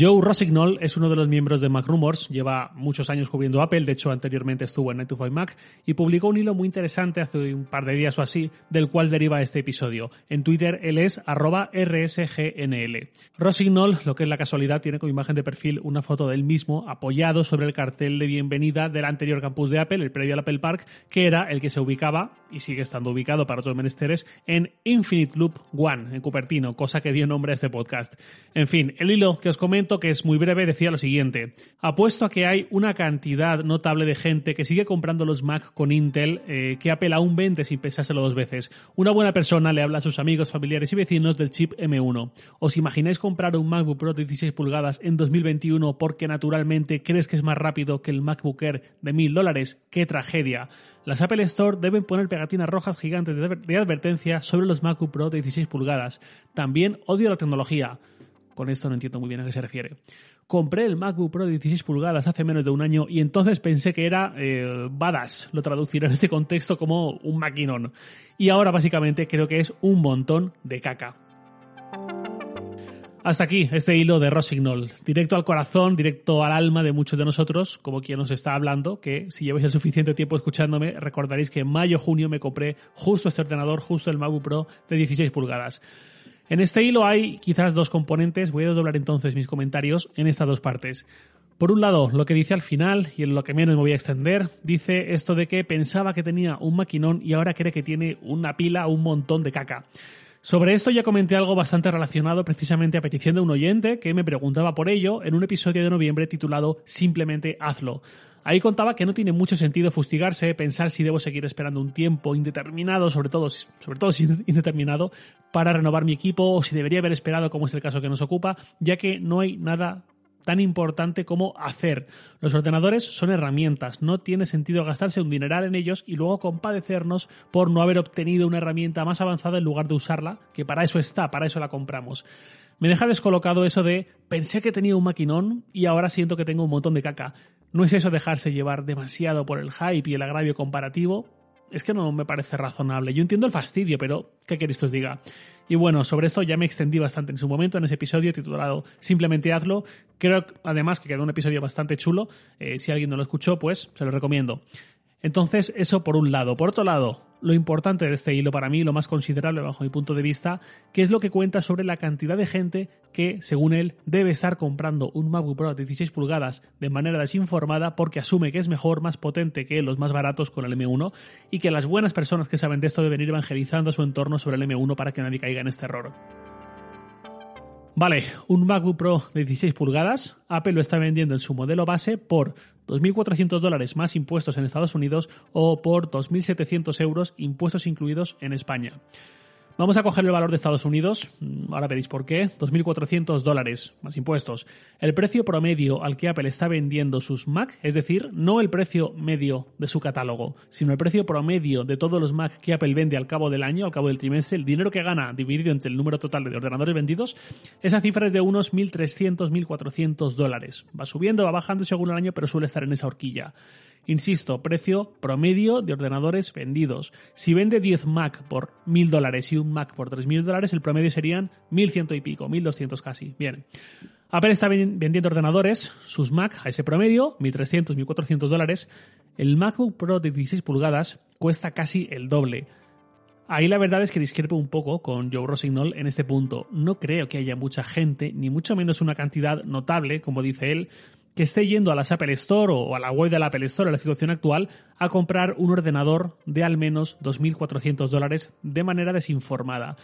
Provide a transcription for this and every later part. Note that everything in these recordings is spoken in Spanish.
Joe Rossignol es uno de los miembros de Mac Rumors, lleva muchos años cubriendo Apple, de hecho anteriormente estuvo en 9 Mac y publicó un hilo muy interesante hace un par de días o así, del cual deriva este episodio. En Twitter él es arroba rsgnl. Rossignol, lo que es la casualidad, tiene como imagen de perfil una foto del mismo apoyado sobre el cartel de bienvenida del anterior campus de Apple, el previo al Apple Park, que era el que se ubicaba, y sigue estando ubicado para otros menesteres, en Infinite Loop One, en Cupertino, cosa que dio nombre a este podcast. En fin, el hilo que os comento que es muy breve, decía lo siguiente. Apuesto a que hay una cantidad notable de gente que sigue comprando los Mac con Intel eh, que apela a un 20 sin pensárselo dos veces. Una buena persona le habla a sus amigos, familiares y vecinos del chip M1. ¿Os imagináis comprar un MacBook Pro de 16 pulgadas en 2021 porque naturalmente crees que es más rápido que el MacBook Air de 1000 dólares? ¡Qué tragedia! Las Apple Store deben poner pegatinas rojas gigantes de advertencia sobre los MacBook Pro de 16 pulgadas. También odio la tecnología. Con esto no entiendo muy bien a qué se refiere. Compré el MacBook Pro de 16 pulgadas hace menos de un año y entonces pensé que era eh, badass, lo traduciré en este contexto como un maquinón. Y ahora básicamente creo que es un montón de caca. Hasta aquí este hilo de Rossignol. Directo al corazón, directo al alma de muchos de nosotros, como quien nos está hablando, que si lleváis el suficiente tiempo escuchándome, recordaréis que en mayo-junio me compré justo este ordenador, justo el MacBook Pro de 16 pulgadas. En este hilo hay quizás dos componentes, voy a doblar entonces mis comentarios en estas dos partes. Por un lado, lo que dice al final, y en lo que menos me voy a extender, dice esto de que pensaba que tenía un maquinón y ahora cree que tiene una pila o un montón de caca. Sobre esto ya comenté algo bastante relacionado precisamente a petición de un oyente que me preguntaba por ello en un episodio de noviembre titulado Simplemente hazlo. Ahí contaba que no tiene mucho sentido fustigarse, pensar si debo seguir esperando un tiempo indeterminado, sobre todo, sobre todo si indeterminado, para renovar mi equipo o si debería haber esperado, como es el caso que nos ocupa, ya que no hay nada tan importante como hacer. Los ordenadores son herramientas, no tiene sentido gastarse un dineral en ellos y luego compadecernos por no haber obtenido una herramienta más avanzada en lugar de usarla, que para eso está, para eso la compramos. Me deja descolocado eso de pensé que tenía un maquinón y ahora siento que tengo un montón de caca. No es eso dejarse llevar demasiado por el hype y el agravio comparativo. Es que no me parece razonable. Yo entiendo el fastidio, pero ¿qué queréis que os diga? Y bueno, sobre esto ya me extendí bastante en su momento, en ese episodio titulado Simplemente hazlo. Creo además que quedó un episodio bastante chulo. Eh, si alguien no lo escuchó, pues se lo recomiendo. Entonces, eso por un lado. Por otro lado, lo importante de este hilo para mí, lo más considerable bajo mi punto de vista, que es lo que cuenta sobre la cantidad de gente que, según él, debe estar comprando un MacBook Pro de 16 pulgadas de manera desinformada porque asume que es mejor, más potente que los más baratos con el M1 y que las buenas personas que saben de esto deben ir evangelizando a su entorno sobre el M1 para que nadie caiga en este error. Vale, un MacBook Pro de 16 pulgadas, Apple lo está vendiendo en su modelo base por 2.400 dólares más impuestos en Estados Unidos o por 2.700 euros impuestos incluidos en España. Vamos a coger el valor de Estados Unidos, mm, ahora veréis por qué, 2.400 dólares más impuestos. El precio promedio al que Apple está vendiendo sus Mac, es decir, no el precio medio de su catálogo, sino el precio promedio de todos los Mac que Apple vende al cabo del año, al cabo del trimestre, el dinero que gana dividido entre el número total de ordenadores vendidos, esa cifra es de unos 1.300, 1.400 dólares. Va subiendo, va bajando según el año, pero suele estar en esa horquilla. Insisto, precio promedio de ordenadores vendidos. Si vende 10 Mac por 1000 dólares y un Mac por 3000 dólares, el promedio serían 1100 y pico, 1200 casi. Bien. Apple está vendiendo ordenadores, sus Mac a ese promedio, 1300, 1400 dólares. El MacBook Pro de 16 pulgadas cuesta casi el doble. Ahí la verdad es que discrepo un poco con Joe Rossignol en este punto. No creo que haya mucha gente, ni mucho menos una cantidad notable, como dice él, que esté yendo a la Apple Store o a la web de la Apple Store en la situación actual a comprar un ordenador de al menos 2.400 dólares de manera desinformada.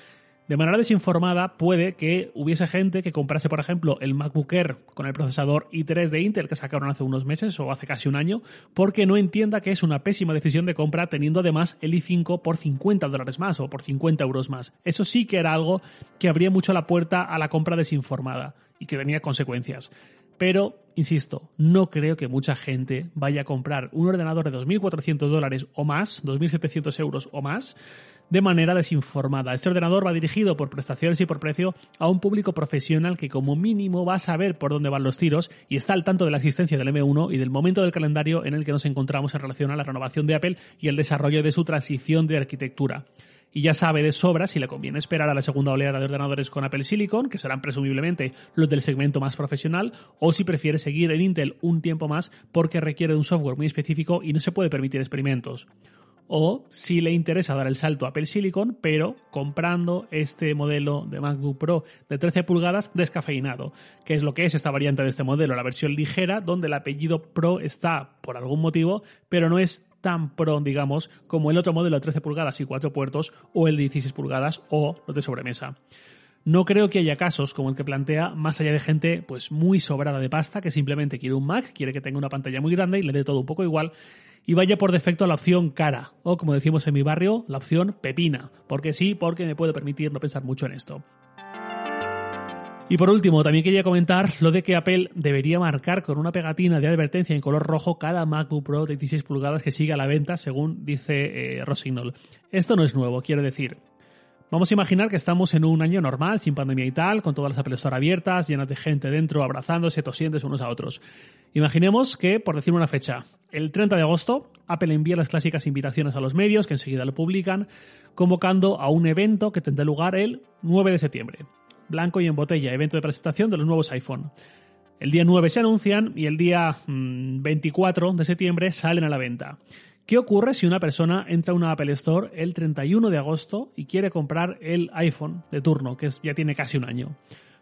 De manera desinformada puede que hubiese gente que comprase, por ejemplo, el MacBook Air con el procesador i3 de Intel que sacaron hace unos meses o hace casi un año, porque no entienda que es una pésima decisión de compra teniendo además el i5 por 50 dólares más o por 50 euros más. Eso sí que era algo que abría mucho la puerta a la compra desinformada y que tenía consecuencias. Pero insisto, no creo que mucha gente vaya a comprar un ordenador de 2.400 dólares o más, 2.700 euros o más, de manera desinformada. Este ordenador va dirigido por prestaciones y por precio a un público profesional que como mínimo va a saber por dónde van los tiros y está al tanto de la existencia del M1 y del momento del calendario en el que nos encontramos en relación a la renovación de Apple y el desarrollo de su transición de arquitectura y ya sabe de sobra si le conviene esperar a la segunda oleada de ordenadores con Apple Silicon, que serán presumiblemente los del segmento más profesional, o si prefiere seguir en Intel un tiempo más porque requiere de un software muy específico y no se puede permitir experimentos o si le interesa dar el salto a Apple Silicon, pero comprando este modelo de MacBook Pro de 13 pulgadas descafeinado, que es lo que es esta variante de este modelo, la versión ligera, donde el apellido Pro está por algún motivo, pero no es tan pro, digamos, como el otro modelo de 13 pulgadas y 4 puertos o el de 16 pulgadas o los de sobremesa. No creo que haya casos como el que plantea, más allá de gente pues muy sobrada de pasta que simplemente quiere un Mac, quiere que tenga una pantalla muy grande y le dé todo un poco igual y vaya por defecto a la opción cara, o como decimos en mi barrio, la opción pepina, porque sí, porque me puedo permitir no pensar mucho en esto. Y por último, también quería comentar lo de que Apple debería marcar con una pegatina de advertencia en color rojo cada MacBook Pro de 16 pulgadas que siga a la venta, según dice eh, Rosignol. Esto no es nuevo, quiero decir. Vamos a imaginar que estamos en un año normal, sin pandemia y tal, con todas las Apple Store abiertas, llenas de gente dentro, abrazándose, tosiéndose unos a otros. Imaginemos que, por decir una fecha, el 30 de agosto, Apple envía las clásicas invitaciones a los medios, que enseguida lo publican, convocando a un evento que tendrá lugar el 9 de septiembre. Blanco y en botella, evento de presentación de los nuevos iPhone. El día 9 se anuncian y el día 24 mm, de septiembre salen a la venta. ¿Qué ocurre si una persona entra a una Apple Store el 31 de agosto y quiere comprar el iPhone de turno, que ya tiene casi un año?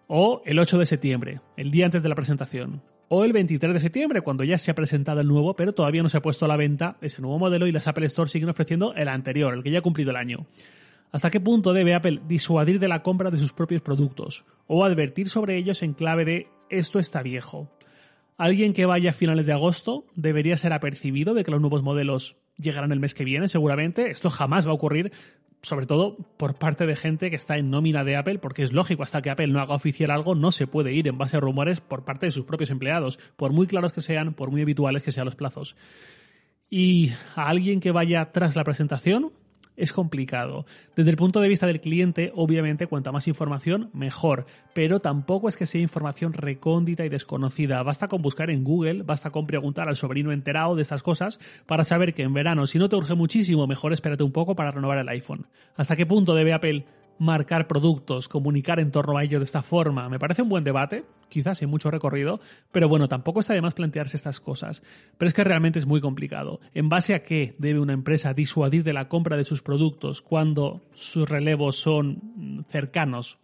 O el 8 de septiembre, el día antes de la presentación. O el 23 de septiembre, cuando ya se ha presentado el nuevo, pero todavía no se ha puesto a la venta ese nuevo modelo y las Apple Store siguen ofreciendo el anterior, el que ya ha cumplido el año. ¿Hasta qué punto debe Apple disuadir de la compra de sus propios productos? O advertir sobre ellos en clave de esto está viejo. Alguien que vaya a finales de agosto debería ser apercibido de que los nuevos modelos llegarán el mes que viene, seguramente. Esto jamás va a ocurrir, sobre todo por parte de gente que está en nómina de Apple, porque es lógico, hasta que Apple no haga oficial algo, no se puede ir en base a rumores por parte de sus propios empleados, por muy claros que sean, por muy habituales que sean los plazos. Y a alguien que vaya tras la presentación, es complicado. Desde el punto de vista del cliente, obviamente, cuanta más información, mejor. Pero tampoco es que sea información recóndita y desconocida. Basta con buscar en Google, basta con preguntar al sobrino enterado de estas cosas para saber que en verano, si no te urge muchísimo, mejor espérate un poco para renovar el iPhone. ¿Hasta qué punto debe Apple marcar productos, comunicar en torno a ellos de esta forma. Me parece un buen debate, quizás sin mucho recorrido, pero bueno, tampoco está de más plantearse estas cosas. Pero es que realmente es muy complicado. ¿En base a qué debe una empresa disuadir de la compra de sus productos cuando sus relevos son cercanos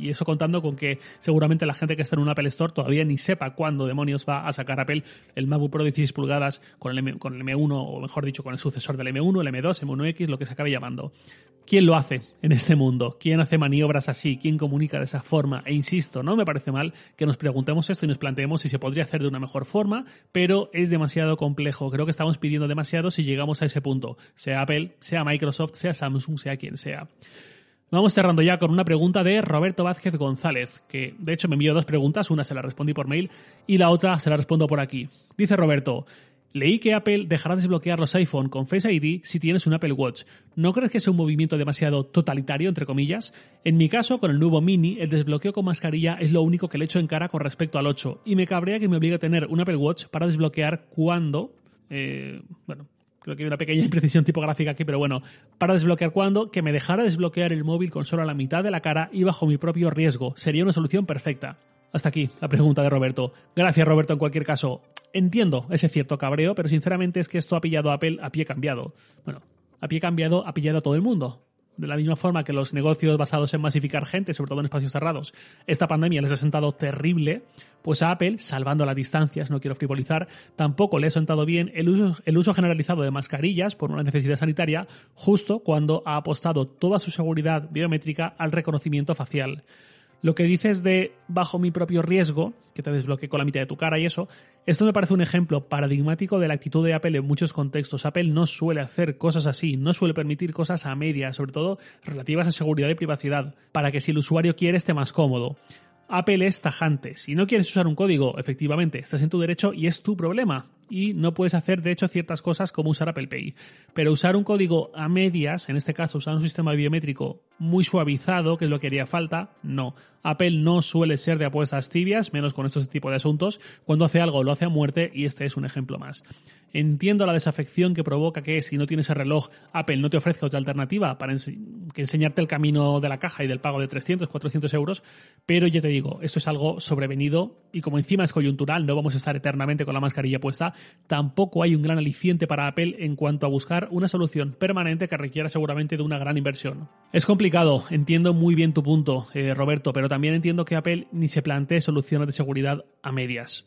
y eso contando con que seguramente la gente que está en un Apple Store todavía ni sepa cuándo demonios va a sacar Apple el MacBook Pro de 16 pulgadas con el, M, con el M1, o mejor dicho, con el sucesor del M1, el M2, M1X, lo que se acabe llamando. ¿Quién lo hace en este mundo? ¿Quién hace maniobras así? ¿Quién comunica de esa forma? E insisto, no me parece mal que nos preguntemos esto y nos planteemos si se podría hacer de una mejor forma, pero es demasiado complejo. Creo que estamos pidiendo demasiado si llegamos a ese punto, sea Apple, sea Microsoft, sea Samsung, sea quien sea. Vamos cerrando ya con una pregunta de Roberto Vázquez González, que de hecho me envió dos preguntas, una se la respondí por mail y la otra se la respondo por aquí. Dice Roberto, leí que Apple dejará desbloquear los iPhone con Face ID si tienes un Apple Watch. ¿No crees que sea un movimiento demasiado totalitario, entre comillas? En mi caso, con el nuevo Mini, el desbloqueo con mascarilla es lo único que le echo en cara con respecto al 8 y me cabrea que me obligue a tener un Apple Watch para desbloquear cuando... Eh, bueno, creo que hay una pequeña imprecisión tipográfica aquí, pero bueno, para desbloquear cuando, que me dejara desbloquear el móvil con solo la mitad de la cara y bajo mi propio riesgo. Sería una solución perfecta. Hasta aquí la pregunta de Roberto. Gracias Roberto en cualquier caso. Entiendo ese cierto cabreo, pero sinceramente es que esto ha pillado a Apple a pie cambiado. Bueno, a pie cambiado ha pillado a todo el mundo de la misma forma que los negocios basados en masificar gente, sobre todo en espacios cerrados, esta pandemia les ha sentado terrible, pues a Apple, salvando las distancias, no quiero frivolizar, tampoco le ha sentado bien el uso, el uso generalizado de mascarillas por una necesidad sanitaria, justo cuando ha apostado toda su seguridad biométrica al reconocimiento facial. Lo que dices de bajo mi propio riesgo, que te desbloquee con la mitad de tu cara y eso, esto me parece un ejemplo paradigmático de la actitud de Apple en muchos contextos. Apple no suele hacer cosas así, no suele permitir cosas a media, sobre todo relativas a seguridad y privacidad, para que si el usuario quiere esté más cómodo. Apple es tajante. Si no quieres usar un código, efectivamente, estás en tu derecho y es tu problema. Y no puedes hacer, de hecho, ciertas cosas como usar Apple Pay. Pero usar un código a medias, en este caso usar un sistema biométrico muy suavizado, que es lo que haría falta, no. Apple no suele ser de apuestas tibias, menos con estos tipos de asuntos. Cuando hace algo lo hace a muerte y este es un ejemplo más. Entiendo la desafección que provoca que si no tienes el reloj, Apple no te ofrezca otra alternativa para que enseñarte el camino de la caja y del pago de 300, 400 euros, pero ya te digo, esto es algo sobrevenido y como encima es coyuntural, no vamos a estar eternamente con la mascarilla puesta, tampoco hay un gran aliciente para Apple en cuanto a buscar una solución permanente que requiera seguramente de una gran inversión. Es complicado, entiendo muy bien tu punto, eh, Roberto, pero también entiendo que Apple ni se plantee soluciones de seguridad a medias.